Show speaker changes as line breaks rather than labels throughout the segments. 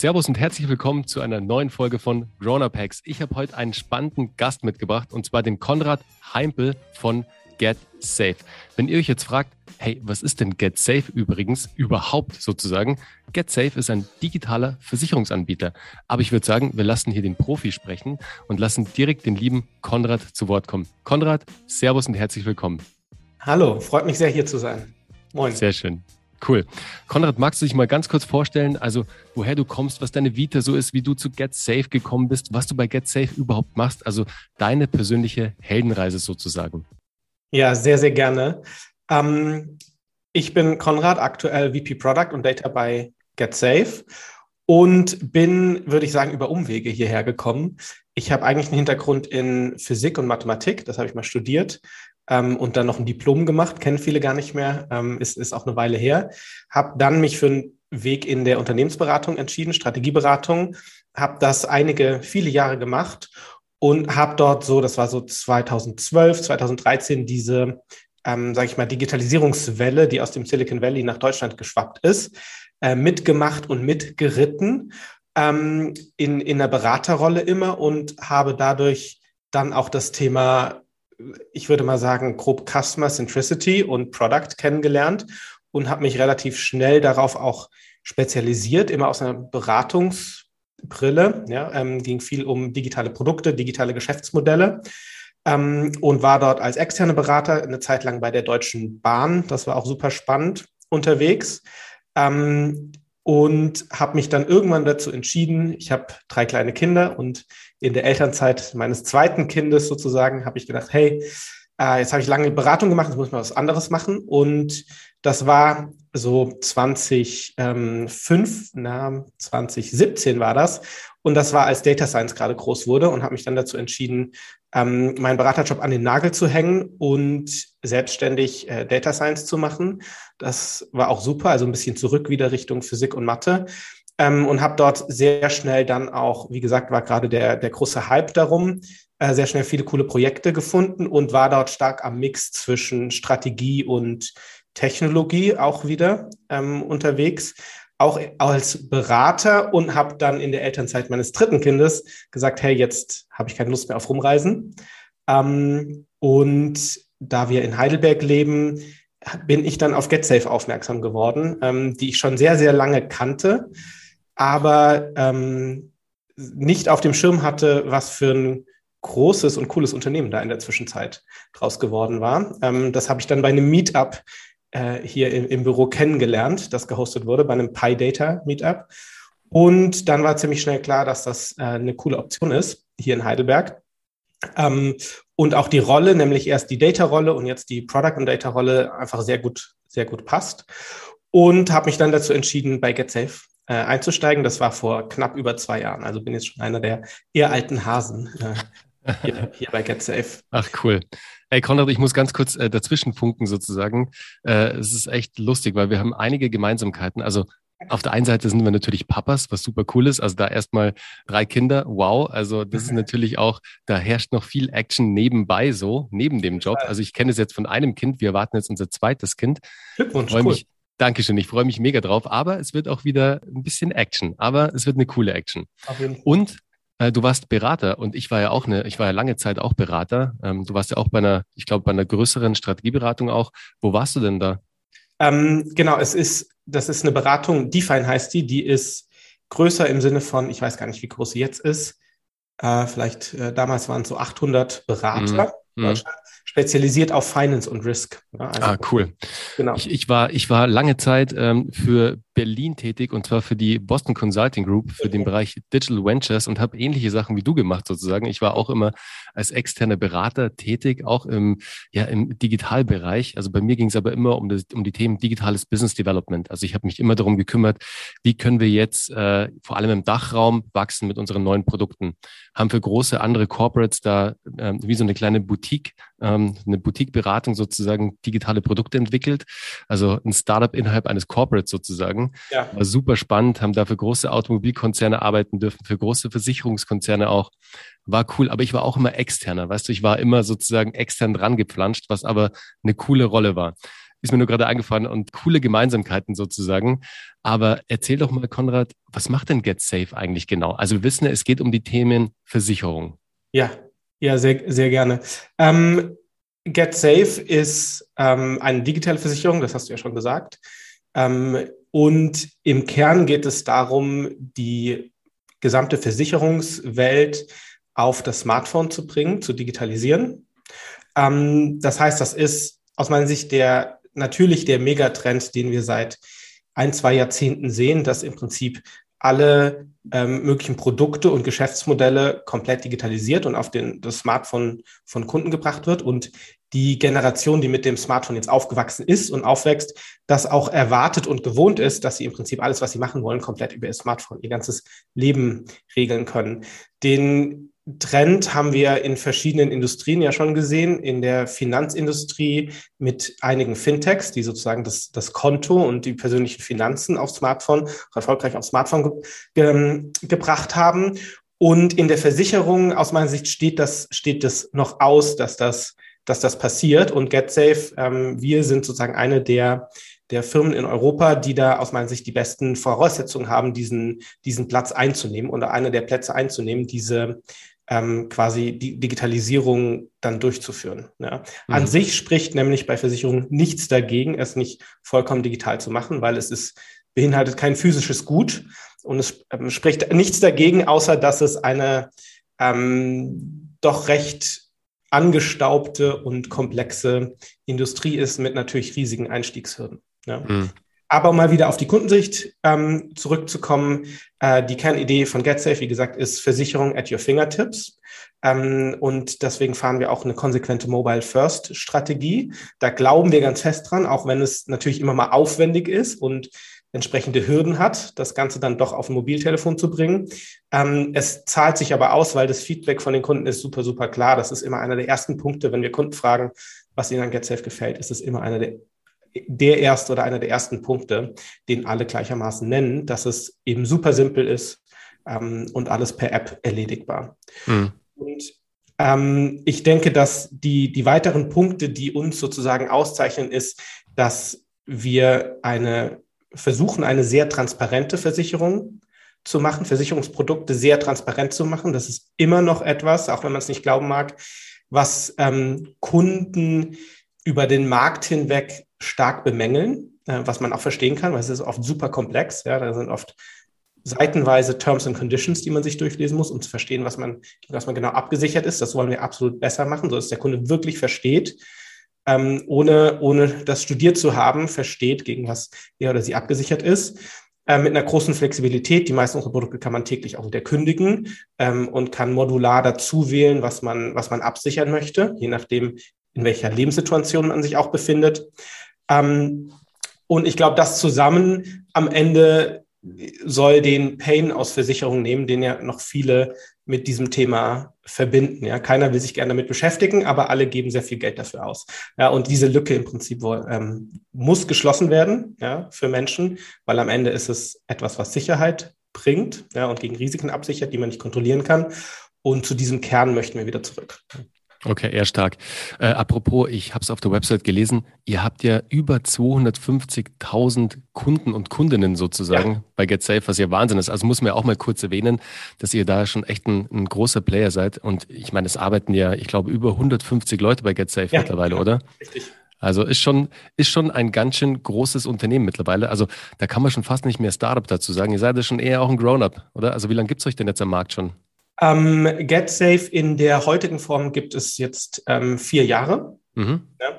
Servus und herzlich willkommen zu einer neuen Folge von Grown Up Hacks. Ich habe heute einen spannenden Gast mitgebracht und zwar den Konrad Heimpel von Get Safe. Wenn ihr euch jetzt fragt, hey, was ist denn Get Safe übrigens überhaupt sozusagen? Get Safe ist ein digitaler Versicherungsanbieter. Aber ich würde sagen, wir lassen hier den Profi sprechen und lassen direkt den lieben Konrad zu Wort kommen. Konrad, Servus und herzlich willkommen.
Hallo, freut mich sehr hier zu sein.
Moin. Sehr schön. Cool. Konrad, magst du dich mal ganz kurz vorstellen, also woher du kommst, was deine Vita so ist, wie du zu Get Safe gekommen bist, was du bei Get Safe überhaupt machst, also deine persönliche Heldenreise sozusagen?
Ja, sehr, sehr gerne. Ähm, ich bin Konrad, aktuell VP Product und Data bei Get Safe und bin, würde ich sagen, über Umwege hierher gekommen. Ich habe eigentlich einen Hintergrund in Physik und Mathematik, das habe ich mal studiert ähm, und dann noch ein Diplom gemacht, kennen viele gar nicht mehr, ähm, ist, ist auch eine Weile her. Habe dann mich für einen Weg in der Unternehmensberatung entschieden, Strategieberatung, habe das einige, viele Jahre gemacht und habe dort so, das war so 2012, 2013, diese, ähm, sage ich mal, Digitalisierungswelle, die aus dem Silicon Valley nach Deutschland geschwappt ist, äh, mitgemacht und mitgeritten ähm, in, in der Beraterrolle immer und habe dadurch dann auch das Thema ich würde mal sagen, grob Customer Centricity und Product kennengelernt und habe mich relativ schnell darauf auch spezialisiert, immer aus einer Beratungsbrille. Ja, ähm, ging viel um digitale Produkte, digitale Geschäftsmodelle ähm, und war dort als externe Berater eine Zeit lang bei der Deutschen Bahn. Das war auch super spannend unterwegs. Ähm, und habe mich dann irgendwann dazu entschieden, ich habe drei kleine Kinder und in der Elternzeit meines zweiten Kindes sozusagen habe ich gedacht, hey, äh, jetzt habe ich lange Beratung gemacht, jetzt muss man was anderes machen. Und das war so 2005, na, 2017 war das. Und das war, als Data Science gerade groß wurde und habe mich dann dazu entschieden, ähm, meinen Beraterjob an den Nagel zu hängen und selbstständig äh, Data Science zu machen. Das war auch super, also ein bisschen zurück wieder Richtung Physik und Mathe. Ähm, und habe dort sehr schnell dann auch, wie gesagt, war gerade der, der große Hype darum, äh, sehr schnell viele coole Projekte gefunden und war dort stark am Mix zwischen Strategie und Technologie auch wieder ähm, unterwegs auch als Berater und habe dann in der Elternzeit meines dritten Kindes gesagt, hey, jetzt habe ich keine Lust mehr auf Rumreisen. Ähm, und da wir in Heidelberg leben, bin ich dann auf GetSafe aufmerksam geworden, ähm, die ich schon sehr, sehr lange kannte, aber ähm, nicht auf dem Schirm hatte, was für ein großes und cooles Unternehmen da in der Zwischenzeit draus geworden war. Ähm, das habe ich dann bei einem Meetup äh, hier im, im, Büro kennengelernt, das gehostet wurde bei einem PyData Meetup. Und dann war ziemlich schnell klar, dass das äh, eine coole Option ist hier in Heidelberg. Ähm, und auch die Rolle, nämlich erst die Data-Rolle und jetzt die Product- und Data-Rolle einfach sehr gut, sehr gut passt. Und habe mich dann dazu entschieden, bei GetSafe äh, einzusteigen. Das war vor knapp über zwei Jahren. Also bin jetzt schon einer der eher alten Hasen äh, hier, hier bei GetSafe.
Ach cool. Hey Konrad, ich muss ganz kurz äh, dazwischen funken sozusagen. Äh, es ist echt lustig, weil wir haben einige Gemeinsamkeiten. Also auf der einen Seite sind wir natürlich Papas, was super cool ist. Also da erstmal drei Kinder, wow. Also das ist natürlich auch, da herrscht noch viel Action nebenbei so, neben dem Job. Also ich kenne es jetzt von einem Kind, wir erwarten jetzt unser zweites Kind.
Glückwunsch,
cool. Mich, Dankeschön, ich freue mich mega drauf. Aber es wird auch wieder ein bisschen Action. Aber es wird eine coole Action. Und äh, du warst Berater und ich war ja auch eine, ich war ja lange Zeit auch Berater. Ähm, du warst ja auch bei einer, ich glaube, bei einer größeren Strategieberatung auch. Wo warst du denn da?
Ähm, genau, es ist, das ist eine Beratung, Define heißt die, die ist größer im Sinne von, ich weiß gar nicht, wie groß sie jetzt ist. Äh, vielleicht äh, damals waren es so 800 Berater. Mhm. Deutschland spezialisiert auf Finance und Risk.
Also, ah, cool. Genau. Ich, ich, war, ich war lange Zeit ähm, für Berlin tätig und zwar für die Boston Consulting Group für den Bereich Digital Ventures und habe ähnliche Sachen wie du gemacht sozusagen. Ich war auch immer als externer Berater tätig, auch im, ja, im Digitalbereich. Also bei mir ging es aber immer um, das, um die Themen digitales Business Development. Also ich habe mich immer darum gekümmert, wie können wir jetzt äh, vor allem im Dachraum wachsen mit unseren neuen Produkten. Haben für große andere Corporates da äh, wie so eine kleine Boutique, ähm, eine Boutique-Beratung sozusagen digitale Produkte entwickelt. Also ein Startup innerhalb eines Corporates sozusagen. Ja. War super spannend, haben da für große Automobilkonzerne arbeiten dürfen, für große Versicherungskonzerne auch. War cool, aber ich war auch immer externer, weißt du, ich war immer sozusagen extern dran gepflanscht, was aber eine coole Rolle war. ist mir nur gerade eingefallen und coole Gemeinsamkeiten sozusagen. Aber erzähl doch mal, Konrad, was macht denn GetSafe eigentlich genau? Also wir wissen, es geht um die Themen Versicherung.
Ja, ja, sehr, sehr gerne. Ähm, GetSafe ist ähm, eine digitale Versicherung, das hast du ja schon gesagt. Ähm, und im Kern geht es darum, die gesamte Versicherungswelt auf das Smartphone zu bringen, zu digitalisieren. Ähm, das heißt, das ist aus meiner Sicht der natürlich der Megatrend, den wir seit ein, zwei Jahrzehnten sehen, dass im Prinzip alle ähm, möglichen Produkte und Geschäftsmodelle komplett digitalisiert und auf den, das Smartphone von Kunden gebracht wird und die Generation, die mit dem Smartphone jetzt aufgewachsen ist und aufwächst, das auch erwartet und gewohnt ist, dass sie im Prinzip alles, was sie machen wollen, komplett über ihr Smartphone, ihr ganzes Leben regeln können. Den Trend haben wir in verschiedenen Industrien ja schon gesehen, in der Finanzindustrie mit einigen Fintechs, die sozusagen das, das Konto und die persönlichen Finanzen aufs Smartphone, erfolgreich aufs Smartphone ge gebracht haben. Und in der Versicherung, aus meiner Sicht, steht das, steht das noch aus, dass das, dass das passiert. Und GetSafe, ähm, wir sind sozusagen eine der der Firmen in Europa, die da aus meiner Sicht die besten Voraussetzungen haben, diesen, diesen Platz einzunehmen oder eine der Plätze einzunehmen, diese ähm, quasi die Digitalisierung dann durchzuführen. Ja. Mhm. An sich spricht nämlich bei Versicherungen nichts dagegen, es nicht vollkommen digital zu machen, weil es ist, beinhaltet kein physisches Gut und es ähm, spricht nichts dagegen, außer dass es eine ähm, doch recht angestaubte und komplexe Industrie ist mit natürlich riesigen Einstiegshürden. Ja. Mhm. Aber um mal wieder auf die Kundensicht ähm, zurückzukommen, äh, die Kernidee von GetSafe, wie gesagt, ist Versicherung at your fingertips. Ähm, und deswegen fahren wir auch eine konsequente Mobile-First-Strategie. Da glauben wir ganz fest dran, auch wenn es natürlich immer mal aufwendig ist und entsprechende Hürden hat, das Ganze dann doch auf ein Mobiltelefon zu bringen. Ähm, es zahlt sich aber aus, weil das Feedback von den Kunden ist super, super klar. Das ist immer einer der ersten Punkte, wenn wir Kunden fragen, was ihnen an GetSafe gefällt, ist es immer einer der der erste oder einer der ersten Punkte, den alle gleichermaßen nennen, dass es eben super simpel ist ähm, und alles per App erledigbar. Mhm. Und ähm, ich denke, dass die, die weiteren Punkte, die uns sozusagen auszeichnen, ist, dass wir eine versuchen, eine sehr transparente Versicherung zu machen, Versicherungsprodukte sehr transparent zu machen. Das ist immer noch etwas, auch wenn man es nicht glauben mag, was ähm, Kunden über den Markt hinweg stark bemängeln, äh, was man auch verstehen kann, weil es ist oft super komplex. Ja, da sind oft seitenweise Terms and Conditions, die man sich durchlesen muss, um zu verstehen, was man, was man genau abgesichert ist. Das wollen wir absolut besser machen, so dass der Kunde wirklich versteht, ähm, ohne, ohne das studiert zu haben, versteht, gegen was er oder sie abgesichert ist. Äh, mit einer großen Flexibilität. Die meisten unserer Produkte kann man täglich auch wieder kündigen ähm, und kann modular dazu wählen, was man, was man absichern möchte, je nachdem, in welcher Lebenssituation man sich auch befindet. Ähm, und ich glaube, das zusammen am Ende soll den Pain aus Versicherungen nehmen, den ja noch viele mit diesem Thema verbinden. Ja, keiner will sich gerne damit beschäftigen, aber alle geben sehr viel Geld dafür aus. Ja, und diese Lücke im Prinzip ähm, muss geschlossen werden, ja, für Menschen, weil am Ende ist es etwas, was Sicherheit bringt, ja, und gegen Risiken absichert, die man nicht kontrollieren kann. Und zu diesem Kern möchten wir wieder zurück.
Okay, eher stark. Äh, apropos, ich habe es auf der Website gelesen, ihr habt ja über 250.000 Kunden und Kundinnen sozusagen ja. bei GetSafe, was ja Wahnsinn ist. Also muss man ja auch mal kurz erwähnen, dass ihr da schon echt ein, ein großer Player seid. Und ich meine, es arbeiten ja, ich glaube, über 150 Leute bei GetSafe ja, mittlerweile, ja, oder? Richtig. Also ist schon, ist schon ein ganz schön großes Unternehmen mittlerweile. Also da kann man schon fast nicht mehr Startup dazu sagen. Ihr seid ja schon eher auch ein Grown-up, oder? Also wie lange gibt es euch denn jetzt am Markt schon?
Ähm, GetSafe in der heutigen Form gibt es jetzt ähm, vier Jahre. Mhm. Ja.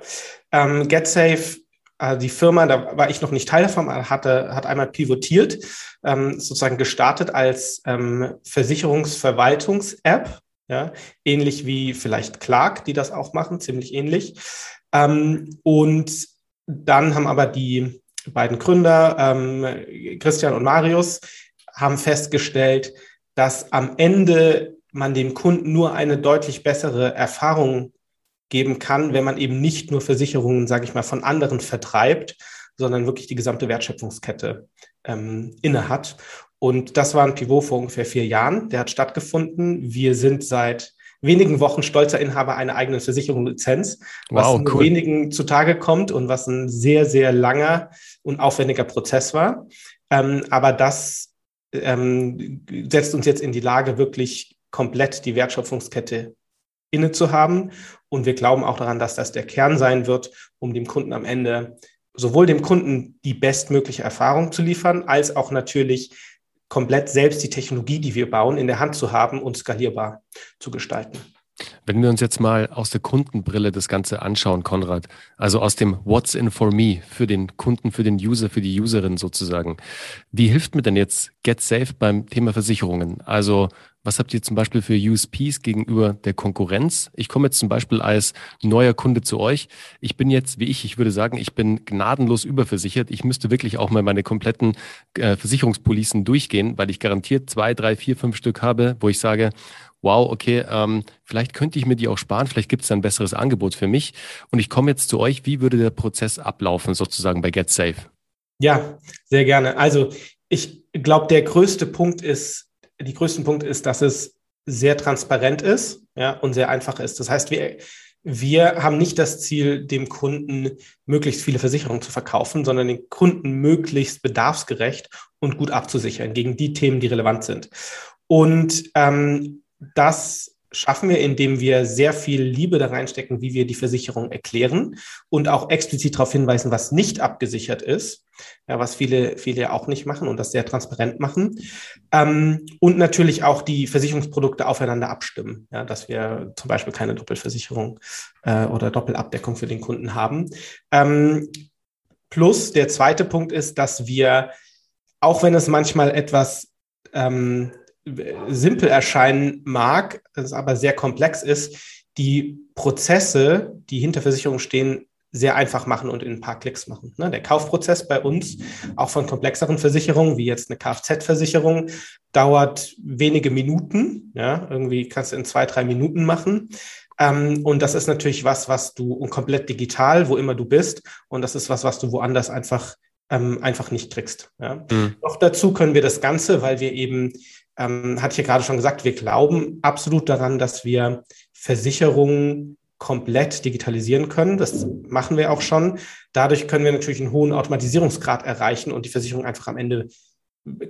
Ähm, GetSafe, äh, die Firma, da war ich noch nicht Teil davon, hatte, hat einmal pivotiert, ähm, sozusagen gestartet als ähm, Versicherungsverwaltungs-App, ja, ähnlich wie vielleicht Clark, die das auch machen, ziemlich ähnlich. Ähm, und dann haben aber die beiden Gründer, Christian und Marius, haben festgestellt, dass am Ende man dem Kunden nur eine deutlich bessere Erfahrung geben kann, wenn man eben nicht nur Versicherungen, sage ich mal, von anderen vertreibt, sondern wirklich die gesamte Wertschöpfungskette ähm, innehat. Und das war ein Pivot vor ungefähr vier Jahren. Der hat stattgefunden. Wir sind seit wenigen Wochen stolzer Inhaber einer eigenen Versicherungslizenz, was wow, cool. wenigen zutage kommt und was ein sehr, sehr langer und aufwendiger Prozess war. Ähm, aber das ähm, setzt uns jetzt in die Lage, wirklich komplett die Wertschöpfungskette inne zu haben. Und wir glauben auch daran, dass das der Kern sein wird, um dem Kunden am Ende sowohl dem Kunden die bestmögliche Erfahrung zu liefern, als auch natürlich komplett selbst die Technologie, die wir bauen, in der Hand zu haben und skalierbar zu gestalten.
Wenn wir uns jetzt mal aus der Kundenbrille das Ganze anschauen, Konrad, also aus dem What's in for me für den Kunden, für den User, für die Userin sozusagen. Wie hilft mir denn jetzt Get Safe beim Thema Versicherungen? Also was habt ihr zum Beispiel für USPs gegenüber der Konkurrenz? Ich komme jetzt zum Beispiel als neuer Kunde zu euch. Ich bin jetzt, wie ich, ich würde sagen, ich bin gnadenlos überversichert. Ich müsste wirklich auch mal meine kompletten äh, Versicherungspolicen durchgehen, weil ich garantiert zwei, drei, vier, fünf Stück habe, wo ich sage, wow, okay, ähm, vielleicht könnte ich mir die auch sparen, vielleicht gibt es ein besseres Angebot für mich. Und ich komme jetzt zu euch, wie würde der Prozess ablaufen sozusagen bei GetSafe?
Ja, sehr gerne. Also ich glaube, der größte Punkt ist, die größten Punkt ist, dass es sehr transparent ist ja, und sehr einfach ist. Das heißt, wir, wir haben nicht das Ziel, dem Kunden möglichst viele Versicherungen zu verkaufen, sondern den Kunden möglichst bedarfsgerecht und gut abzusichern gegen die Themen, die relevant sind. Und ähm, das schaffen wir, indem wir sehr viel Liebe da reinstecken, wie wir die Versicherung erklären und auch explizit darauf hinweisen, was nicht abgesichert ist, ja, was viele, viele auch nicht machen und das sehr transparent machen. Ähm, und natürlich auch die Versicherungsprodukte aufeinander abstimmen, ja, dass wir zum Beispiel keine Doppelversicherung äh, oder Doppelabdeckung für den Kunden haben. Ähm, plus der zweite Punkt ist, dass wir, auch wenn es manchmal etwas ähm, simpel erscheinen mag, es aber sehr komplex ist, die Prozesse, die hinter Versicherungen stehen, sehr einfach machen und in ein paar Klicks machen. Ne, der Kaufprozess bei uns, auch von komplexeren Versicherungen, wie jetzt eine Kfz-Versicherung, dauert wenige Minuten. Ja, irgendwie kannst du in zwei, drei Minuten machen. Ähm, und das ist natürlich was, was du und komplett digital, wo immer du bist. Und das ist was, was du woanders einfach, ähm, einfach nicht kriegst. Ja. Mhm. Noch dazu können wir das Ganze, weil wir eben ähm, hatte ich ja gerade schon gesagt, wir glauben absolut daran, dass wir Versicherungen komplett digitalisieren können. Das machen wir auch schon. Dadurch können wir natürlich einen hohen Automatisierungsgrad erreichen und die Versicherung einfach am Ende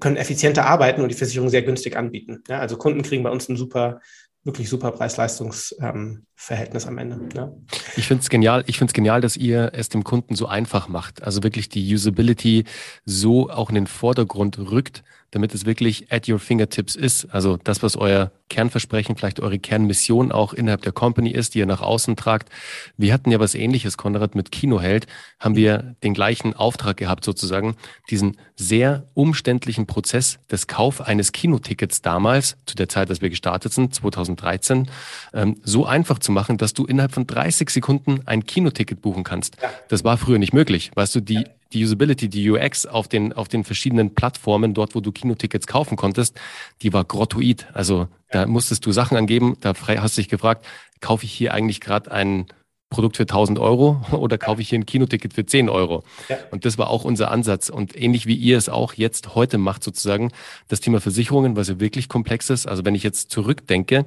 können effizienter arbeiten und die Versicherung sehr günstig anbieten. Ja, also Kunden kriegen bei uns ein super wirklich super Preis-Leistungs-Verhältnis ähm, am Ende. Ja.
Ich finde es genial. Ich finde es genial, dass ihr es dem Kunden so einfach macht. Also wirklich die Usability so auch in den Vordergrund rückt, damit es wirklich at your fingertips ist. Also das, was euer Kernversprechen, vielleicht eure Kernmission auch innerhalb der Company ist, die ihr nach außen tragt. Wir hatten ja was ähnliches, Konrad, mit Kinoheld, haben wir den gleichen Auftrag gehabt, sozusagen, diesen sehr umständlichen Prozess des Kauf eines Kinotickets damals, zu der Zeit, dass wir gestartet sind, 2013, ähm, so einfach zu machen, dass du innerhalb von 30 Sekunden ein Kinoticket buchen kannst. Das war früher nicht möglich. Weißt du, die, die Usability, die UX auf den, auf den verschiedenen Plattformen, dort, wo du Kinotickets kaufen konntest, die war grottoid. Also da musstest du Sachen angeben, da hast dich gefragt, kaufe ich hier eigentlich gerade ein Produkt für 1000 Euro oder kaufe ich hier ein Kinoticket für 10 Euro? Ja. Und das war auch unser Ansatz. Und ähnlich wie ihr es auch jetzt heute macht, sozusagen, das Thema Versicherungen, was ja wirklich komplex ist. Also wenn ich jetzt zurückdenke,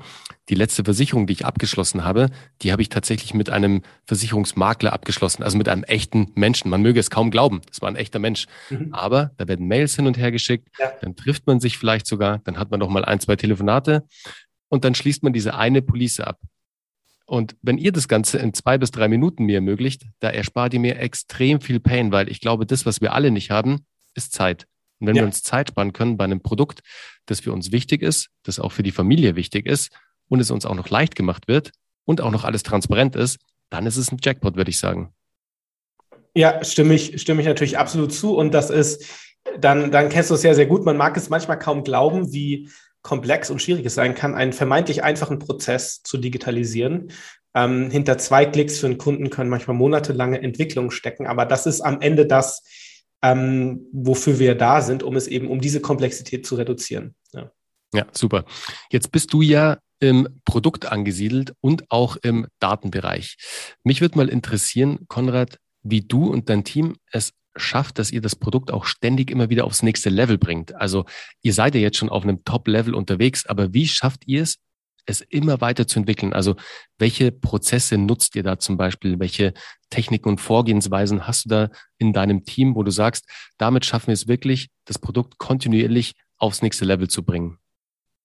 die letzte Versicherung, die ich abgeschlossen habe, die habe ich tatsächlich mit einem Versicherungsmakler abgeschlossen, also mit einem echten Menschen. Man möge es kaum glauben, es war ein echter Mensch. Mhm. Aber da werden Mails hin und her geschickt, ja. dann trifft man sich vielleicht sogar, dann hat man noch mal ein, zwei Telefonate und dann schließt man diese eine Police ab. Und wenn ihr das Ganze in zwei bis drei Minuten mir ermöglicht, da erspart ihr mir extrem viel Pain, weil ich glaube, das, was wir alle nicht haben, ist Zeit. Und wenn ja. wir uns Zeit sparen können bei einem Produkt, das für uns wichtig ist, das auch für die Familie wichtig ist, und es uns auch noch leicht gemacht wird und auch noch alles transparent ist, dann ist es ein Jackpot, würde ich sagen.
Ja, stimme ich, stimme ich natürlich absolut zu. Und das ist, dann, dann kennst du es ja sehr gut. Man mag es manchmal kaum glauben, wie komplex und schwierig es sein kann, einen vermeintlich einfachen Prozess zu digitalisieren. Ähm, hinter zwei Klicks für einen Kunden können manchmal monatelange Entwicklungen stecken, aber das ist am Ende das, ähm, wofür wir da sind, um es eben, um diese Komplexität zu reduzieren.
Ja. ja, super. Jetzt bist du ja im Produkt angesiedelt und auch im Datenbereich. Mich würde mal interessieren, Konrad, wie du und dein Team es schafft, dass ihr das Produkt auch ständig immer wieder aufs nächste Level bringt. Also ihr seid ja jetzt schon auf einem Top-Level unterwegs, aber wie schafft ihr es, es immer weiter zu entwickeln? Also welche Prozesse nutzt ihr da zum Beispiel? Welche Techniken und Vorgehensweisen hast du da in deinem Team, wo du sagst, damit schaffen wir es wirklich, das Produkt kontinuierlich aufs nächste Level zu bringen?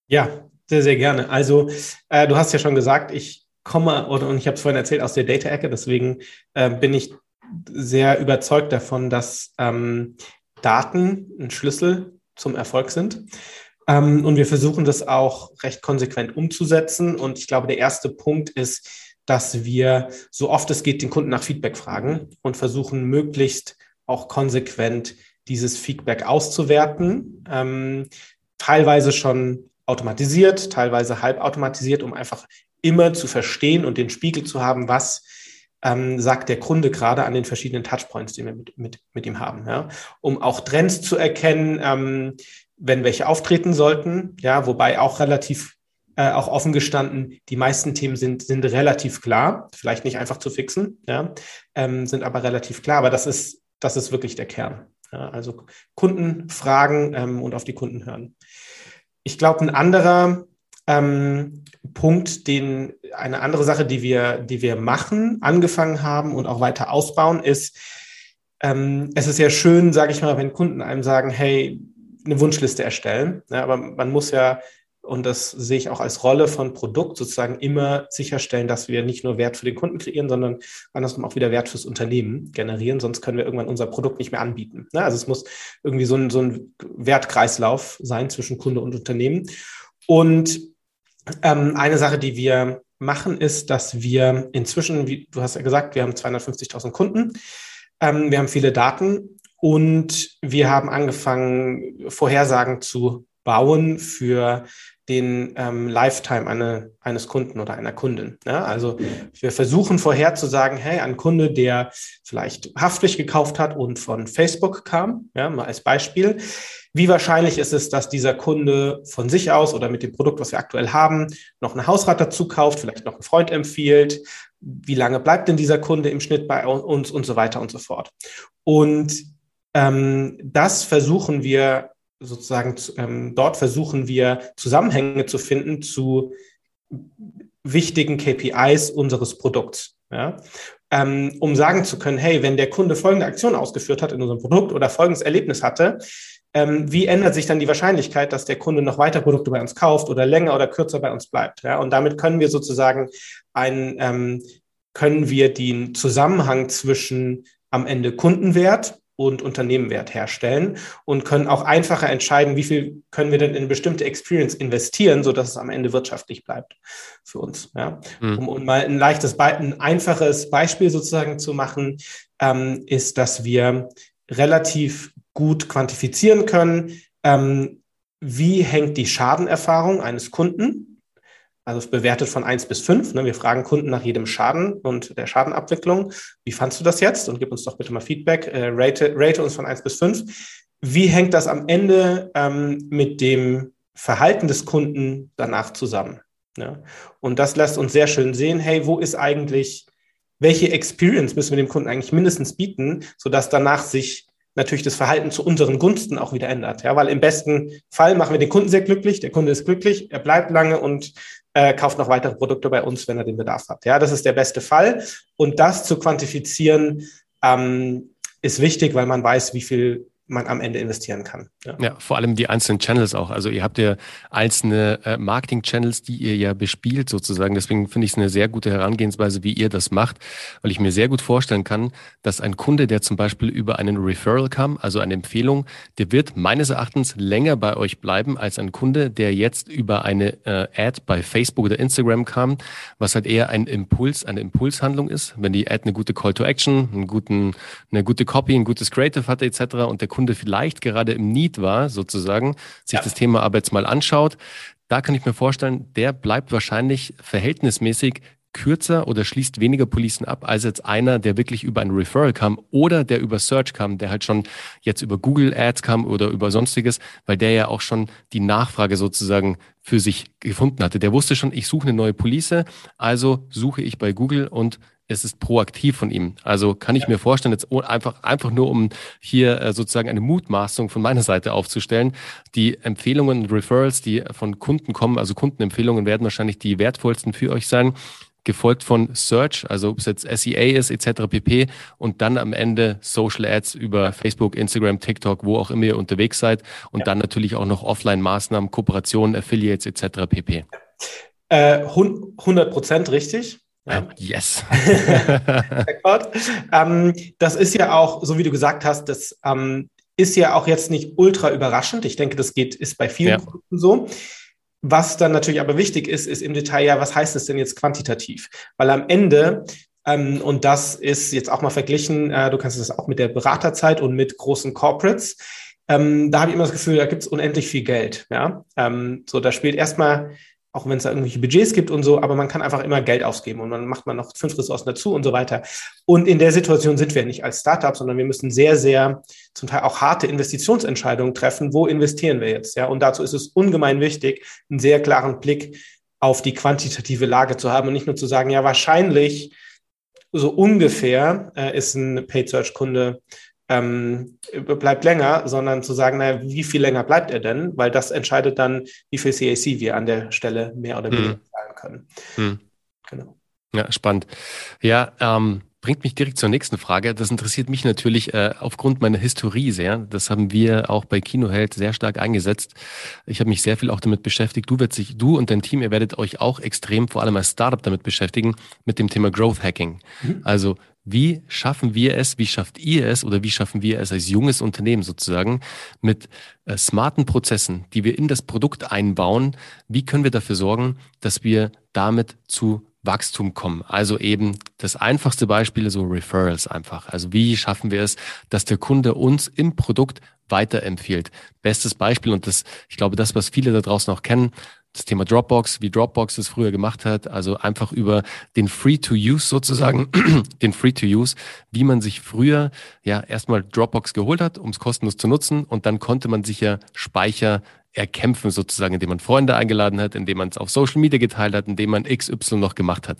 Ja, sehr, sehr gerne. Also äh, du hast ja schon gesagt, ich komme, und ich habe es vorhin erzählt, aus der Data-Ecke, deswegen äh, bin ich sehr überzeugt davon, dass ähm, Daten ein Schlüssel zum Erfolg sind. Ähm, und wir versuchen das auch recht konsequent umzusetzen. Und ich glaube, der erste Punkt ist, dass wir so oft es geht den Kunden nach Feedback fragen und versuchen möglichst auch konsequent dieses Feedback auszuwerten. Ähm, teilweise schon automatisiert, teilweise halbautomatisiert, um einfach immer zu verstehen und den Spiegel zu haben, was ähm, sagt der Kunde gerade an den verschiedenen Touchpoints, die wir mit, mit, mit ihm haben, ja? um auch Trends zu erkennen, ähm, wenn welche auftreten sollten, ja, wobei auch relativ äh, auch offen gestanden, die meisten Themen sind, sind relativ klar, vielleicht nicht einfach zu fixen, ja, ähm, sind aber relativ klar, aber das ist, das ist wirklich der Kern. Ja, also Kunden fragen ähm, und auf die Kunden hören. Ich glaube, ein anderer ähm, Punkt, den eine andere Sache, die wir, die wir machen, angefangen haben und auch weiter ausbauen, ist, ähm, es ist ja schön, sage ich mal, wenn Kunden einem sagen, hey, eine Wunschliste erstellen. Ja, aber man muss ja, und das sehe ich auch als Rolle von Produkt, sozusagen immer sicherstellen, dass wir nicht nur Wert für den Kunden kreieren, sondern andersrum auch wieder Wert fürs Unternehmen generieren. Sonst können wir irgendwann unser Produkt nicht mehr anbieten. Ja, also es muss irgendwie so ein, so ein Wertkreislauf sein zwischen Kunde und Unternehmen. Und ähm, eine Sache, die wir machen, ist, dass wir inzwischen, wie du hast ja gesagt, wir haben 250.000 Kunden, ähm, wir haben viele Daten und wir haben angefangen, Vorhersagen zu bauen für den ähm, Lifetime eine, eines Kunden oder einer Kundin. Ja, also wir versuchen vorherzusagen, hey, ein Kunde, der vielleicht Haftpflicht gekauft hat und von Facebook kam, ja, mal als Beispiel, wie wahrscheinlich ist es, dass dieser Kunde von sich aus oder mit dem Produkt, was wir aktuell haben, noch ein Hausrat dazu kauft, vielleicht noch einen Freund empfiehlt? Wie lange bleibt denn dieser Kunde im Schnitt bei uns und so weiter und so fort? Und ähm, das versuchen wir sozusagen, ähm, dort versuchen wir Zusammenhänge zu finden zu wichtigen KPIs unseres Produkts. Ja? Ähm, um sagen zu können, hey, wenn der Kunde folgende Aktion ausgeführt hat in unserem Produkt oder folgendes Erlebnis hatte, ähm, wie ändert sich dann die Wahrscheinlichkeit, dass der Kunde noch weiter Produkte bei uns kauft oder länger oder kürzer bei uns bleibt? Ja? Und damit können wir sozusagen einen, ähm, können wir den Zusammenhang zwischen am Ende Kundenwert und Unternehmenwert herstellen und können auch einfacher entscheiden, wie viel können wir denn in bestimmte Experience investieren, so dass es am Ende wirtschaftlich bleibt für uns. Ja. Mhm. Um, um, mal ein leichtes, ein einfaches Beispiel sozusagen zu machen, ähm, ist, dass wir relativ gut quantifizieren können, ähm, wie hängt die Schadenerfahrung eines Kunden also bewertet von 1 bis 5. Ne? Wir fragen Kunden nach jedem Schaden und der Schadenabwicklung. Wie fandst du das jetzt? Und gib uns doch bitte mal Feedback. Äh, rate, rate uns von 1 bis 5. Wie hängt das am Ende ähm, mit dem Verhalten des Kunden danach zusammen? Ne? Und das lässt uns sehr schön sehen, hey, wo ist eigentlich, welche Experience müssen wir dem Kunden eigentlich mindestens bieten, sodass danach sich natürlich das Verhalten zu unseren Gunsten auch wieder ändert. Ja, weil im besten Fall machen wir den Kunden sehr glücklich, der Kunde ist glücklich, er bleibt lange und äh, kauft noch weitere Produkte bei uns, wenn er den Bedarf hat. Ja, das ist der beste Fall. Und das zu quantifizieren ähm, ist wichtig, weil man weiß, wie viel man am Ende investieren kann.
Ja. ja, vor allem die einzelnen Channels auch. Also ihr habt ja einzelne äh, Marketing-Channels, die ihr ja bespielt sozusagen. Deswegen finde ich es eine sehr gute Herangehensweise, wie ihr das macht, weil ich mir sehr gut vorstellen kann, dass ein Kunde, der zum Beispiel über einen Referral kam, also eine Empfehlung, der wird meines Erachtens länger bei euch bleiben als ein Kunde, der jetzt über eine äh, Ad bei Facebook oder Instagram kam, was halt eher ein Impuls, eine Impulshandlung ist. Wenn die Ad eine gute Call to Action, einen guten, eine gute Copy, ein gutes Creative hatte etc. und der vielleicht gerade im Need war, sozusagen, sich ja. das Thema aber jetzt mal anschaut, da kann ich mir vorstellen, der bleibt wahrscheinlich verhältnismäßig kürzer oder schließt weniger Policen ab als jetzt einer, der wirklich über ein Referral kam oder der über Search kam, der halt schon jetzt über Google Ads kam oder über sonstiges, weil der ja auch schon die Nachfrage sozusagen für sich gefunden hatte. Der wusste schon, ich suche eine neue Police, also suche ich bei Google und es ist proaktiv von ihm. Also kann ich mir vorstellen, jetzt einfach, einfach nur um hier äh, sozusagen eine Mutmaßung von meiner Seite aufzustellen. Die Empfehlungen und Referrals, die von Kunden kommen, also Kundenempfehlungen werden wahrscheinlich die wertvollsten für euch sein gefolgt von Search, also ob es jetzt SEA ist, etc. pp. Und dann am Ende Social Ads über Facebook, Instagram, TikTok, wo auch immer ihr unterwegs seid. Und ja. dann natürlich auch noch Offline-Maßnahmen, Kooperationen, Affiliates etc. pp.
Äh, 100 Prozent richtig.
Ja. Yes.
ähm, das ist ja auch, so wie du gesagt hast, das ähm, ist ja auch jetzt nicht ultra überraschend. Ich denke, das geht, ist bei vielen ja. Produkten so. Was dann natürlich aber wichtig ist, ist im Detail ja, was heißt es denn jetzt quantitativ? Weil am Ende, ähm, und das ist jetzt auch mal verglichen, äh, du kannst das auch mit der Beraterzeit und mit großen Corporates, ähm, da habe ich immer das Gefühl, da gibt es unendlich viel Geld. Ja? Ähm, so, da spielt erstmal auch wenn es da irgendwelche Budgets gibt und so, aber man kann einfach immer Geld ausgeben und dann macht man noch fünf Ressourcen dazu und so weiter. Und in der Situation sind wir nicht als Startup, sondern wir müssen sehr, sehr zum Teil auch harte Investitionsentscheidungen treffen. Wo investieren wir jetzt? Ja, und dazu ist es ungemein wichtig, einen sehr klaren Blick auf die quantitative Lage zu haben und nicht nur zu sagen, ja, wahrscheinlich so ungefähr äh, ist ein Paid Search Kunde ähm, bleibt länger, sondern zu sagen, naja, wie viel länger bleibt er denn? Weil das entscheidet dann, wie viel CAC wir an der Stelle mehr oder weniger hm. zahlen können. Hm.
Genau. Ja, spannend. Ja, ähm, bringt mich direkt zur nächsten Frage. Das interessiert mich natürlich äh, aufgrund meiner Historie sehr. Das haben wir auch bei Kinoheld sehr stark eingesetzt. Ich habe mich sehr viel auch damit beschäftigt. Du, wird sich, du und dein Team, ihr werdet euch auch extrem, vor allem als Startup, damit beschäftigen, mit dem Thema Growth Hacking. Mhm. Also wie schaffen wir es, wie schafft ihr es oder wie schaffen wir es als junges Unternehmen sozusagen mit äh, smarten Prozessen, die wir in das Produkt einbauen, wie können wir dafür sorgen, dass wir damit zu Wachstum kommen. Also eben das einfachste Beispiel, so Referrals einfach. Also wie schaffen wir es, dass der Kunde uns im Produkt weiterempfiehlt? Bestes Beispiel und das, ich glaube, das, was viele da draußen auch kennen, das Thema Dropbox, wie Dropbox es früher gemacht hat, also einfach über den Free-to-Use sozusagen, den Free-to-Use, wie man sich früher ja erstmal Dropbox geholt hat, um es kostenlos zu nutzen und dann konnte man sich ja Speicher erkämpfen sozusagen, indem man Freunde eingeladen hat, indem man es auf Social Media geteilt hat, indem man XY noch gemacht hat.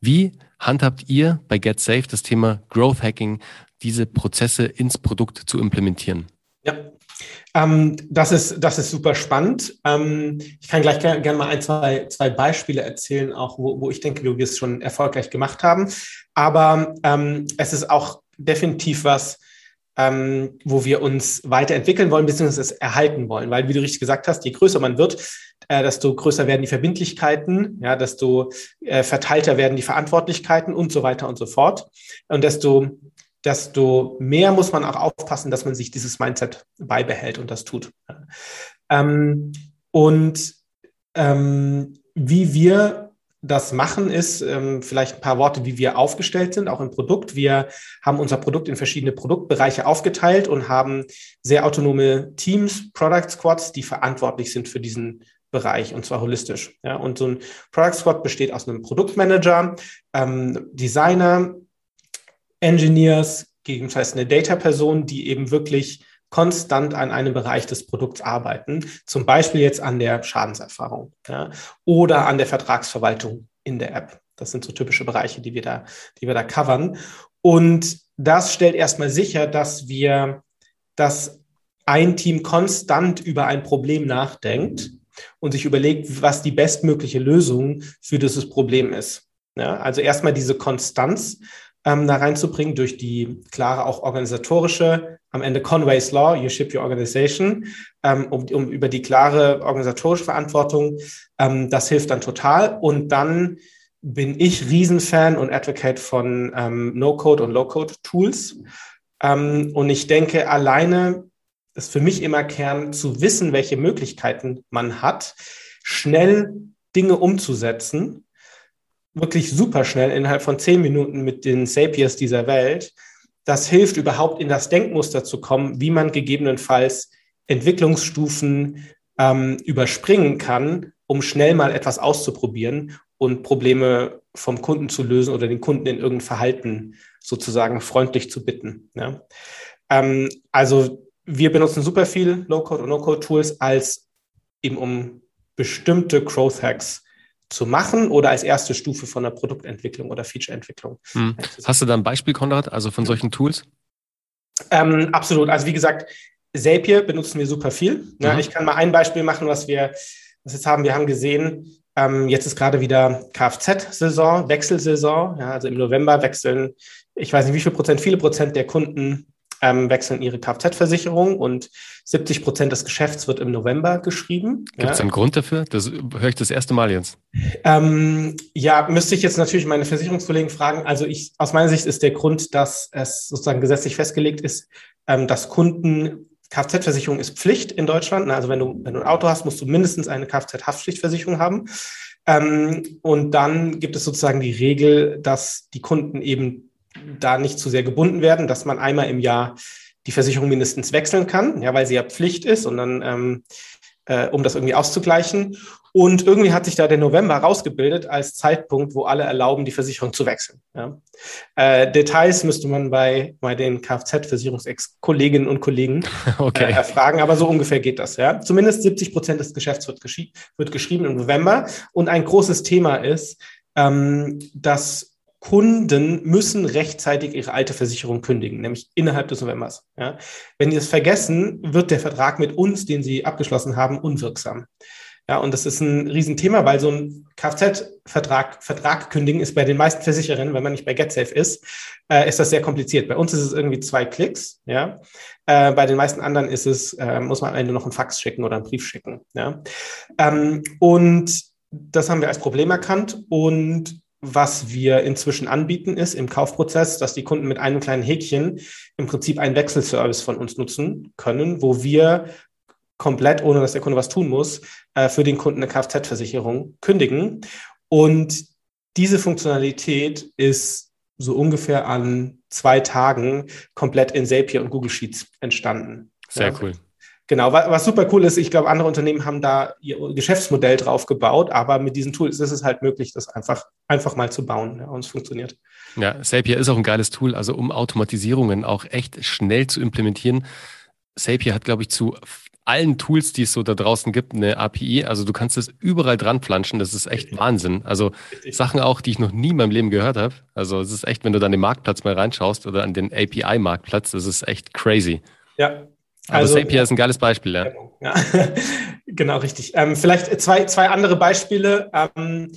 Wie handhabt ihr bei GetSafe das Thema Growth Hacking, diese Prozesse ins Produkt zu implementieren?
Ja, ähm, das, ist, das ist super spannend. Ähm, ich kann gleich gerne gern mal ein, zwei, zwei Beispiele erzählen, auch wo, wo ich denke, wir es schon erfolgreich gemacht haben. Aber ähm, es ist auch definitiv was, ähm, wo wir uns weiterentwickeln wollen, beziehungsweise es erhalten wollen. Weil, wie du richtig gesagt hast, je größer man wird, äh, desto größer werden die Verbindlichkeiten, ja, desto äh, verteilter werden die Verantwortlichkeiten und so weiter und so fort. Und desto desto mehr muss man auch aufpassen, dass man sich dieses Mindset beibehält und das tut. Ähm, und ähm, wie wir das machen, ist ähm, vielleicht ein paar Worte, wie wir aufgestellt sind, auch im Produkt. Wir haben unser Produkt in verschiedene Produktbereiche aufgeteilt und haben sehr autonome Teams, Product Squads, die verantwortlich sind für diesen Bereich und zwar holistisch. Ja, und so ein Product Squad besteht aus einem Produktmanager, ähm, Designer, Engineers, gegebenenfalls eine Data-Person, die eben wirklich konstant an einem Bereich des Produkts arbeiten, zum Beispiel jetzt an der Schadenserfahrung ja, oder an der Vertragsverwaltung in der App. Das sind so typische Bereiche, die wir da, die wir da covern. Und das stellt erstmal sicher, dass wir, dass ein Team konstant über ein Problem nachdenkt und sich überlegt, was die bestmögliche Lösung für dieses Problem ist. Ja, also erstmal diese Konstanz ähm, da reinzubringen durch die klare auch organisatorische, am Ende Conway's Law, You Ship Your Organization, ähm, um, um über die klare organisatorische Verantwortung. Ähm, das hilft dann total. Und dann bin ich Riesenfan und Advocate von ähm, No-Code und Low-Code-Tools. Ähm, und ich denke, alleine ist für mich immer Kern zu wissen, welche Möglichkeiten man hat, schnell Dinge umzusetzen wirklich super schnell innerhalb von zehn Minuten mit den Sapiers dieser Welt. Das hilft überhaupt in das Denkmuster zu kommen, wie man gegebenenfalls Entwicklungsstufen ähm, überspringen kann, um schnell mal etwas auszuprobieren und Probleme vom Kunden zu lösen oder den Kunden in irgendein Verhalten sozusagen freundlich zu bitten. Ja. Ähm, also wir benutzen super viel Low-Code und No-Code-Tools als eben um bestimmte Growth Hacks zu machen oder als erste Stufe von der Produktentwicklung oder Featureentwicklung. Hm.
Hast du da ein Beispiel, Konrad, also von solchen Tools?
Ähm, absolut. Also wie gesagt, Zapier benutzen wir super viel. Ja, mhm. Ich kann mal ein Beispiel machen, was wir was jetzt haben. Wir haben gesehen, ähm, jetzt ist gerade wieder Kfz-Saison, Wechselsaison. Ja, also im November wechseln, ich weiß nicht wie viel Prozent, viele Prozent der Kunden ähm, wechseln ihre Kfz-Versicherung und 70 Prozent des Geschäfts wird im November geschrieben.
Gibt es ja. einen Grund dafür? Das höre ich das erste Mal jetzt.
Ähm, ja, müsste ich jetzt natürlich meine Versicherungskollegen fragen. Also ich, aus meiner Sicht ist der Grund, dass es sozusagen gesetzlich festgelegt ist, ähm, dass Kunden Kfz-Versicherung ist Pflicht in Deutschland. Also wenn du, wenn du ein Auto hast, musst du mindestens eine Kfz-Haftpflichtversicherung haben. Ähm, und dann gibt es sozusagen die Regel, dass die Kunden eben da nicht zu sehr gebunden werden, dass man einmal im Jahr die Versicherung mindestens wechseln kann, ja, weil sie ja Pflicht ist und dann, ähm, äh, um das irgendwie auszugleichen. Und irgendwie hat sich da der November rausgebildet als Zeitpunkt, wo alle erlauben, die Versicherung zu wechseln. Ja. Äh, Details müsste man bei, bei den Kfz-Versicherungs-Kolleginnen und Kollegen okay. äh, erfragen, aber so ungefähr geht das. Ja. Zumindest 70 Prozent des Geschäfts wird, wird geschrieben im November. Und ein großes Thema ist, ähm, dass Kunden müssen rechtzeitig ihre alte Versicherung kündigen, nämlich innerhalb des Novembers. Ja. Wenn die das vergessen, wird der Vertrag mit uns, den sie abgeschlossen haben, unwirksam. Ja, und das ist ein Riesenthema, weil so ein Kfz-Vertrag Vertrag kündigen ist bei den meisten Versicherern, wenn man nicht bei GetSafe ist, äh, ist das sehr kompliziert. Bei uns ist es irgendwie zwei Klicks, ja. Äh, bei den meisten anderen ist es, äh, muss man am Ende noch einen Fax schicken oder einen Brief schicken, ja. Ähm, und das haben wir als Problem erkannt und was wir inzwischen anbieten, ist im Kaufprozess, dass die Kunden mit einem kleinen Häkchen im Prinzip einen Wechselservice von uns nutzen können, wo wir komplett, ohne dass der Kunde was tun muss, äh, für den Kunden eine Kfz-Versicherung kündigen. Und diese Funktionalität ist so ungefähr an zwei Tagen komplett in Zapier und Google Sheets entstanden.
Sehr ja. cool.
Genau, was super cool ist, ich glaube, andere Unternehmen haben da ihr Geschäftsmodell drauf gebaut, aber mit diesen Tools ist es halt möglich, das einfach, einfach mal zu bauen ja, und es funktioniert.
Ja, Zapier ist auch ein geiles Tool, also um Automatisierungen auch echt schnell zu implementieren. Zapier hat, glaube ich, zu allen Tools, die es so da draußen gibt, eine API. Also du kannst es überall dran flanschen. Das ist echt Wahnsinn. Also Sachen auch, die ich noch nie in meinem Leben gehört habe. Also es ist echt, wenn du dann den Marktplatz mal reinschaust oder an den API-Marktplatz, das ist echt crazy.
Ja,
aber also, Zapier ist ein geiles Beispiel, ja.
ja. genau, richtig. Ähm, vielleicht zwei, zwei andere Beispiele, ähm,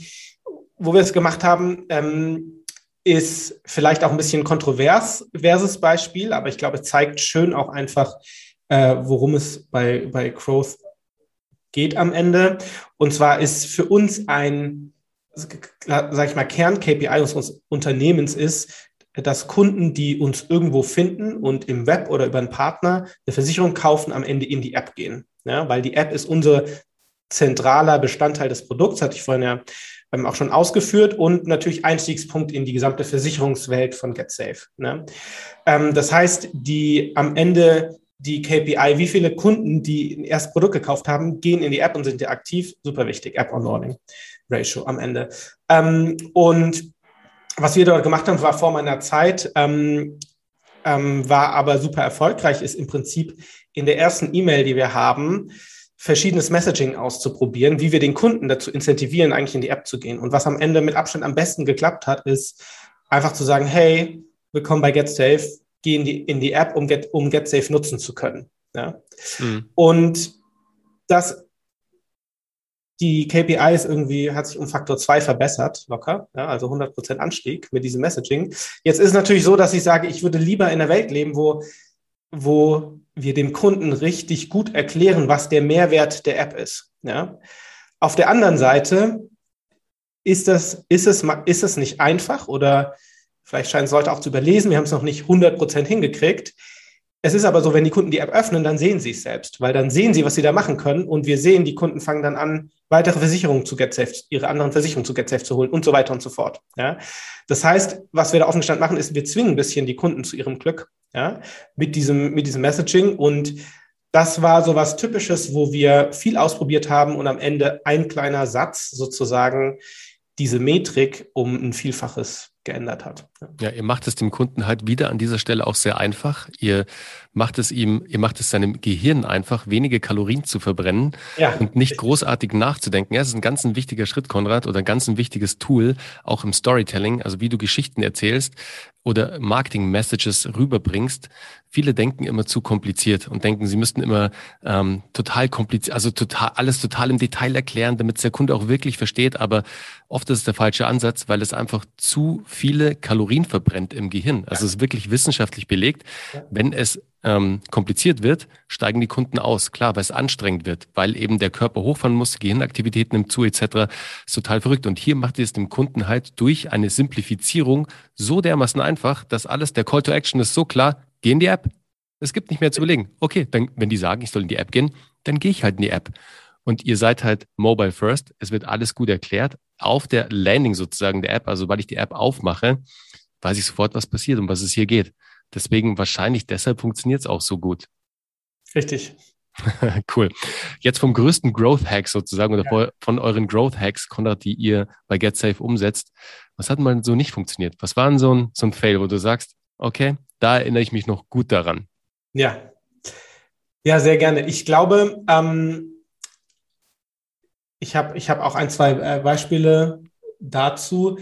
wo wir es gemacht haben, ähm, ist vielleicht auch ein bisschen kontrovers versus Beispiel, aber ich glaube, es zeigt schön auch einfach, äh, worum es bei, bei Growth geht am Ende. Und zwar ist für uns ein, sag ich mal, Kern-KPI unseres Unternehmens ist, dass Kunden, die uns irgendwo finden und im Web oder über einen Partner eine Versicherung kaufen, am Ende in die App gehen. Ja, weil die App ist unser zentraler Bestandteil des Produkts, hatte ich vorhin ja ähm, auch schon ausgeführt und natürlich Einstiegspunkt in die gesamte Versicherungswelt von GetSafe. Ne? Ähm, das heißt, die am Ende die KPI, wie viele Kunden, die ein erstes Produkt gekauft haben, gehen in die App und sind ja aktiv, super wichtig, App Onboarding Ratio am Ende. Ähm, und was wir dort gemacht haben, war vor meiner Zeit, ähm, ähm, war aber super erfolgreich, ist im Prinzip in der ersten E-Mail, die wir haben, verschiedenes Messaging auszuprobieren, wie wir den Kunden dazu incentivieren, eigentlich in die App zu gehen. Und was am Ende mit Abstand am besten geklappt hat, ist einfach zu sagen, hey, willkommen bei GetSafe, geh in die, in die App, um, Get, um GetSafe nutzen zu können. Ja? Mhm. Und das die KPI ist irgendwie, hat sich um Faktor zwei verbessert, locker, ja, also 100 Prozent Anstieg mit diesem Messaging. Jetzt ist es natürlich so, dass ich sage, ich würde lieber in einer Welt leben, wo, wo wir dem Kunden richtig gut erklären, was der Mehrwert der App ist. Ja. Auf der anderen Seite ist das, ist es, ist es nicht einfach oder vielleicht scheinen es Leute auch zu überlesen, wir haben es noch nicht 100 Prozent hingekriegt, es ist aber so, wenn die Kunden die App öffnen, dann sehen sie es selbst, weil dann sehen sie, was sie da machen können und wir sehen, die Kunden fangen dann an, weitere Versicherungen zu GetSafe, ihre anderen Versicherungen zu GetSafe zu holen und so weiter und so fort. Ja? Das heißt, was wir da offen gestanden machen, ist, wir zwingen ein bisschen die Kunden zu ihrem Glück ja? mit, diesem, mit diesem Messaging und das war so was Typisches, wo wir viel ausprobiert haben und am Ende ein kleiner Satz sozusagen diese Metrik um ein Vielfaches geändert hat.
Ja, ihr macht es dem Kunden halt wieder an dieser Stelle auch sehr einfach. Ihr macht es ihm, ihr macht es seinem Gehirn einfach, wenige Kalorien zu verbrennen ja. und nicht großartig nachzudenken. Ja, das ist ein ganz ein wichtiger Schritt, Konrad, oder ein ganz ein wichtiges Tool, auch im Storytelling, also wie du Geschichten erzählst oder Marketing-Messages rüberbringst. Viele denken immer zu kompliziert und denken, sie müssten immer ähm, total kompliziert, also total alles total im Detail erklären, damit es der Kunde auch wirklich versteht. Aber oft ist es der falsche Ansatz, weil es einfach zu viele Kalorien verbrennt im Gehirn. Also es ist wirklich wissenschaftlich belegt. Wenn es ähm, kompliziert wird, steigen die Kunden aus. Klar, weil es anstrengend wird, weil eben der Körper hochfahren muss, Gehirnaktivität nimmt zu etc. Ist total verrückt. Und hier macht ihr es dem Kunden halt durch eine Simplifizierung so dermaßen einfach, dass alles, der Call to Action ist so klar, geh in die App. Es gibt nicht mehr zu überlegen. Okay, dann, wenn die sagen, ich soll in die App gehen, dann gehe ich halt in die App. Und ihr seid halt mobile first. Es wird alles gut erklärt. Auf der Landing sozusagen der App, also weil ich die App aufmache, weiß ich sofort, was passiert und was es hier geht. Deswegen wahrscheinlich deshalb funktioniert es auch so gut.
Richtig.
cool. Jetzt vom größten Growth Hack sozusagen oder ja. von euren Growth Hacks, Konrad, die ihr bei GetSafe umsetzt. Was hat mal so nicht funktioniert? Was war denn so ein, so ein Fail, wo du sagst, okay, da erinnere ich mich noch gut daran?
Ja. Ja, sehr gerne. Ich glaube, ähm, ich habe ich hab auch ein, zwei äh, Beispiele dazu.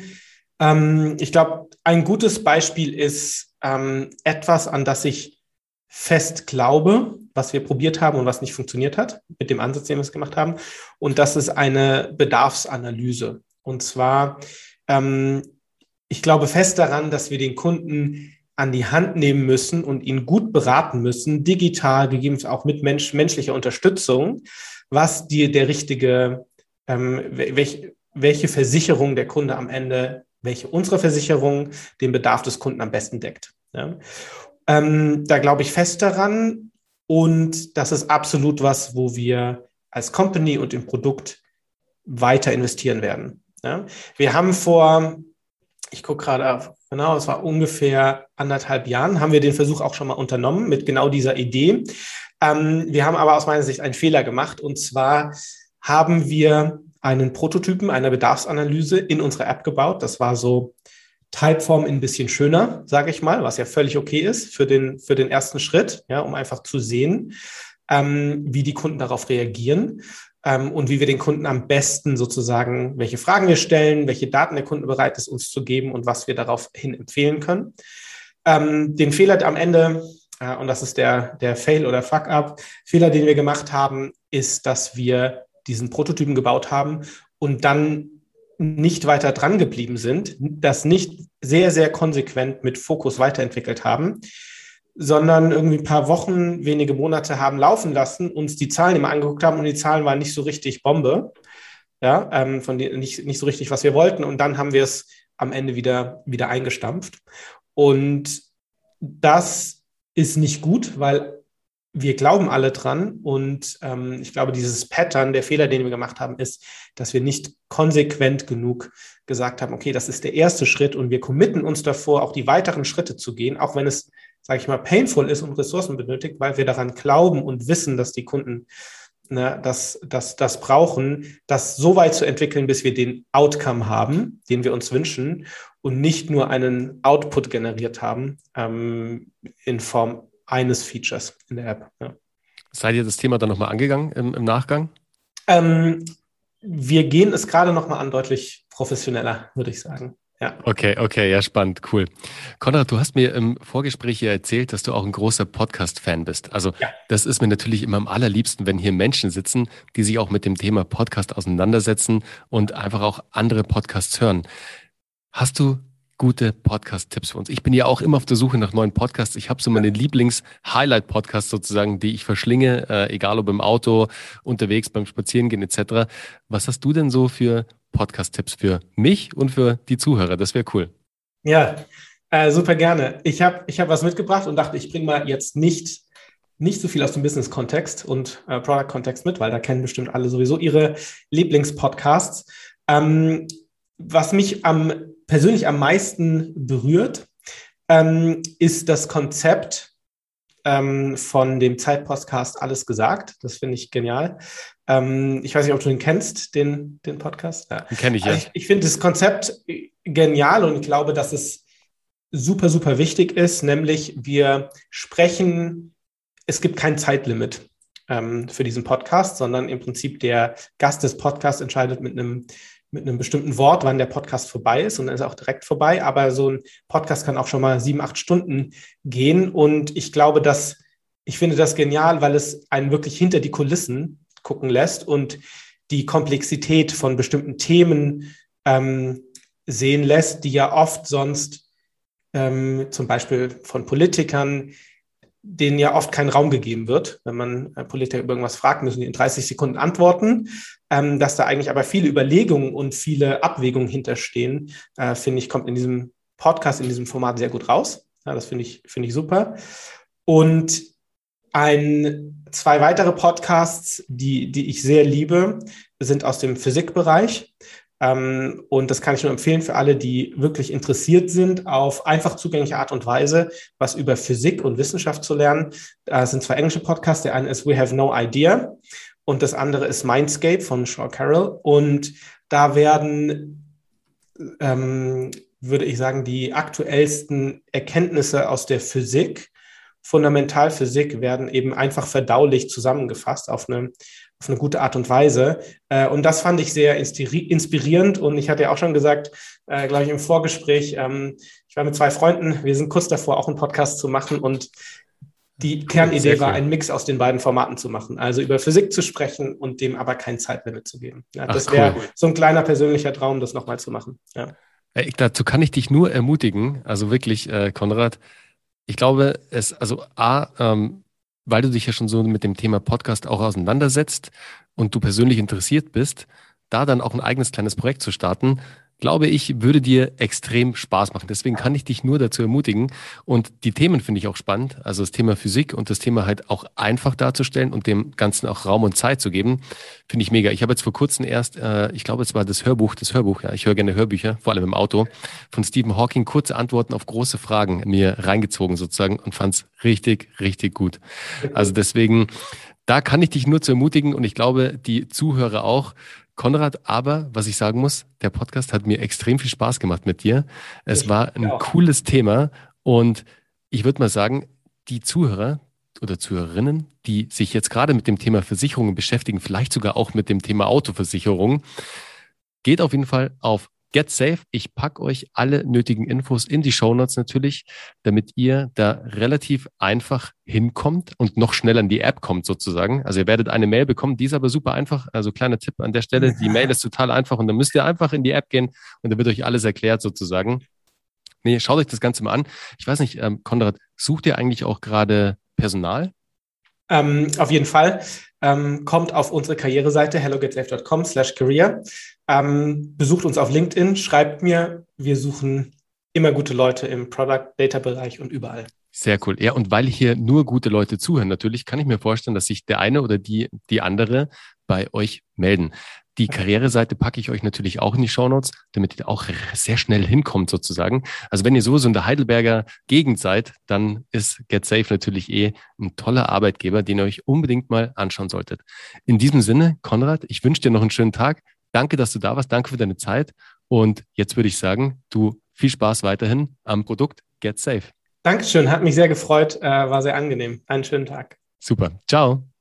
Ähm, ich glaube, ein gutes Beispiel ist ähm, etwas, an das ich fest glaube, was wir probiert haben und was nicht funktioniert hat, mit dem Ansatz, den wir es gemacht haben. Und das ist eine Bedarfsanalyse. Und zwar, ähm, ich glaube fest daran, dass wir den Kunden an die Hand nehmen müssen und ihn gut beraten müssen, digital, gegebenenfalls auch mit Mensch, menschlicher Unterstützung, was die, der richtige, ähm, welch, welche Versicherung der Kunde am Ende welche unsere Versicherung den Bedarf des Kunden am besten deckt. Ja. Ähm, da glaube ich fest daran und das ist absolut was, wo wir als Company und im Produkt weiter investieren werden. Ja. Wir haben vor, ich gucke gerade auf, genau, es war ungefähr anderthalb Jahren, haben wir den Versuch auch schon mal unternommen mit genau dieser Idee. Ähm, wir haben aber aus meiner Sicht einen Fehler gemacht und zwar haben wir einen Prototypen einer Bedarfsanalyse in unsere App gebaut. Das war so Typeform ein bisschen schöner, sage ich mal, was ja völlig okay ist für den, für den ersten Schritt, ja, um einfach zu sehen, ähm, wie die Kunden darauf reagieren ähm, und wie wir den Kunden am besten sozusagen, welche Fragen wir stellen, welche Daten der Kunde bereit ist, uns zu geben und was wir daraufhin empfehlen können. Ähm, den Fehler am Ende, äh, und das ist der, der Fail oder Fuck-up, Fehler, den wir gemacht haben, ist, dass wir diesen Prototypen gebaut haben und dann nicht weiter dran geblieben sind, das nicht sehr, sehr konsequent mit Fokus weiterentwickelt haben, sondern irgendwie ein paar Wochen, wenige Monate haben laufen lassen, uns die Zahlen immer angeguckt haben und die Zahlen waren nicht so richtig Bombe, ja, ähm, von die, nicht, nicht so richtig, was wir wollten und dann haben wir es am Ende wieder, wieder eingestampft. Und das ist nicht gut, weil wir glauben alle dran und ähm, ich glaube, dieses Pattern, der Fehler, den wir gemacht haben, ist, dass wir nicht konsequent genug gesagt haben, okay, das ist der erste Schritt und wir committen uns davor, auch die weiteren Schritte zu gehen, auch wenn es, sage ich mal, painful ist und Ressourcen benötigt, weil wir daran glauben und wissen, dass die Kunden ne, das, das, das brauchen, das so weit zu entwickeln, bis wir den Outcome haben, den wir uns wünschen und nicht nur einen Output generiert haben ähm, in Form eines Features in der App. Ja.
Seid ihr das Thema dann nochmal angegangen im, im Nachgang?
Ähm, wir gehen es gerade nochmal an, deutlich professioneller, würde ich sagen.
Ja. Okay, okay, ja, spannend, cool. Konrad, du hast mir im Vorgespräch hier erzählt, dass du auch ein großer Podcast-Fan bist. Also, ja. das ist mir natürlich immer am allerliebsten, wenn hier Menschen sitzen, die sich auch mit dem Thema Podcast auseinandersetzen und einfach auch andere Podcasts hören. Hast du gute Podcast-Tipps für uns. Ich bin ja auch immer auf der Suche nach neuen Podcasts. Ich habe so meine Lieblings-Highlight-Podcasts sozusagen, die ich verschlinge, äh, egal ob im Auto, unterwegs, beim Spazierengehen etc. Was hast du denn so für Podcast-Tipps für mich und für die Zuhörer? Das wäre cool.
Ja, äh, super gerne. Ich habe ich hab was mitgebracht und dachte, ich bringe mal jetzt nicht nicht so viel aus dem Business-Kontext und äh, Product-Kontext mit, weil da kennen bestimmt alle sowieso ihre Lieblingspodcasts. Ähm, was mich am persönlich am meisten berührt, ähm, ist das Konzept ähm, von dem Zeitpostcast Alles gesagt. Das finde ich genial. Ähm, ich weiß nicht, ob du den kennst, den, den Podcast.
Ja. Den kenne ich, ja.
Ich, ich finde das Konzept genial und ich glaube, dass es super, super wichtig ist, nämlich wir sprechen, es gibt kein Zeitlimit ähm, für diesen Podcast, sondern im Prinzip der Gast des Podcasts entscheidet mit einem mit einem bestimmten Wort, wann der Podcast vorbei ist und dann ist er auch direkt vorbei. Aber so ein Podcast kann auch schon mal sieben, acht Stunden gehen. Und ich glaube, dass ich finde das genial, weil es einen wirklich hinter die Kulissen gucken lässt und die Komplexität von bestimmten Themen ähm, sehen lässt, die ja oft sonst ähm, zum Beispiel von Politikern, denen ja oft kein Raum gegeben wird. Wenn man äh, Politiker über irgendwas fragt, müssen die in 30 Sekunden antworten. Ähm, dass da eigentlich aber viele Überlegungen und viele Abwägungen hinterstehen, äh, finde ich, kommt in diesem Podcast, in diesem Format sehr gut raus. Ja, das finde ich, finde ich super. Und ein, zwei weitere Podcasts, die, die ich sehr liebe, sind aus dem Physikbereich. Ähm, und das kann ich nur empfehlen für alle, die wirklich interessiert sind, auf einfach zugängliche Art und Weise was über Physik und Wissenschaft zu lernen. Das sind zwei englische Podcasts. Der eine ist We Have No Idea und das andere ist Mindscape von Shaw Carroll. Und da werden, ähm, würde ich sagen, die aktuellsten Erkenntnisse aus der Physik Fundamentalphysik werden eben einfach verdaulich zusammengefasst auf eine, auf eine gute Art und Weise. Äh, und das fand ich sehr inspirierend. Und ich hatte ja auch schon gesagt, äh, glaube ich, im Vorgespräch, ähm, ich war mit zwei Freunden, wir sind kurz davor, auch einen Podcast zu machen. Und die Kernidee war, einen Mix aus den beiden Formaten zu machen. Also über Physik zu sprechen und dem aber kein Zeitlimit zu geben. Ja, das wäre cool. so ein kleiner persönlicher Traum, das nochmal zu machen. Ja.
Äh, dazu kann ich dich nur ermutigen, also wirklich, äh, Konrad, ich glaube, es, also A, ähm, weil du dich ja schon so mit dem Thema Podcast auch auseinandersetzt und du persönlich interessiert bist, da dann auch ein eigenes kleines Projekt zu starten, glaube ich, würde dir extrem Spaß machen. Deswegen kann ich dich nur dazu ermutigen. Und die Themen finde ich auch spannend. Also das Thema Physik und das Thema halt auch einfach darzustellen und dem Ganzen auch Raum und Zeit zu geben, finde ich mega. Ich habe jetzt vor kurzem erst, äh, ich glaube, es war das Hörbuch, das Hörbuch, ja, ich höre gerne Hörbücher, vor allem im Auto, von Stephen Hawking kurze Antworten auf große Fragen mir reingezogen sozusagen und fand es richtig, richtig gut. Also deswegen, da kann ich dich nur zu ermutigen und ich glaube, die Zuhörer auch, Konrad, aber was ich sagen muss, der Podcast hat mir extrem viel Spaß gemacht mit dir. Es war ein cooles Thema und ich würde mal sagen, die Zuhörer oder Zuhörerinnen, die sich jetzt gerade mit dem Thema Versicherungen beschäftigen, vielleicht sogar auch mit dem Thema Autoversicherung, geht auf jeden Fall auf Get Safe. Ich packe euch alle nötigen Infos in die Show Notes natürlich, damit ihr da relativ einfach hinkommt und noch schneller in die App kommt sozusagen. Also ihr werdet eine Mail bekommen, die ist aber super einfach. Also kleiner Tipp an der Stelle, die Mail ist total einfach und dann müsst ihr einfach in die App gehen und dann wird euch alles erklärt sozusagen. Nee, schaut euch das Ganze mal an. Ich weiß nicht, ähm, Konrad, sucht ihr eigentlich auch gerade Personal?
Ähm, auf jeden Fall. Ähm, kommt auf unsere Karriereseite hellogetsafe.com slash career. Ähm, besucht uns auf LinkedIn, schreibt mir. Wir suchen immer gute Leute im Product Data Bereich und überall.
Sehr cool. Ja, und weil hier nur gute Leute zuhören, natürlich kann ich mir vorstellen, dass sich der eine oder die, die andere bei euch melden. Die Karriereseite packe ich euch natürlich auch in die Shownotes, damit ihr auch sehr schnell hinkommt sozusagen. Also wenn ihr sowieso in der Heidelberger Gegend seid, dann ist GetSafe natürlich eh ein toller Arbeitgeber, den ihr euch unbedingt mal anschauen solltet. In diesem Sinne, Konrad, ich wünsche dir noch einen schönen Tag. Danke, dass du da warst. Danke für deine Zeit. Und jetzt würde ich sagen, du viel Spaß weiterhin am Produkt Get Safe.
Dankeschön, hat mich sehr gefreut, äh, war sehr angenehm. Einen schönen Tag.
Super. Ciao.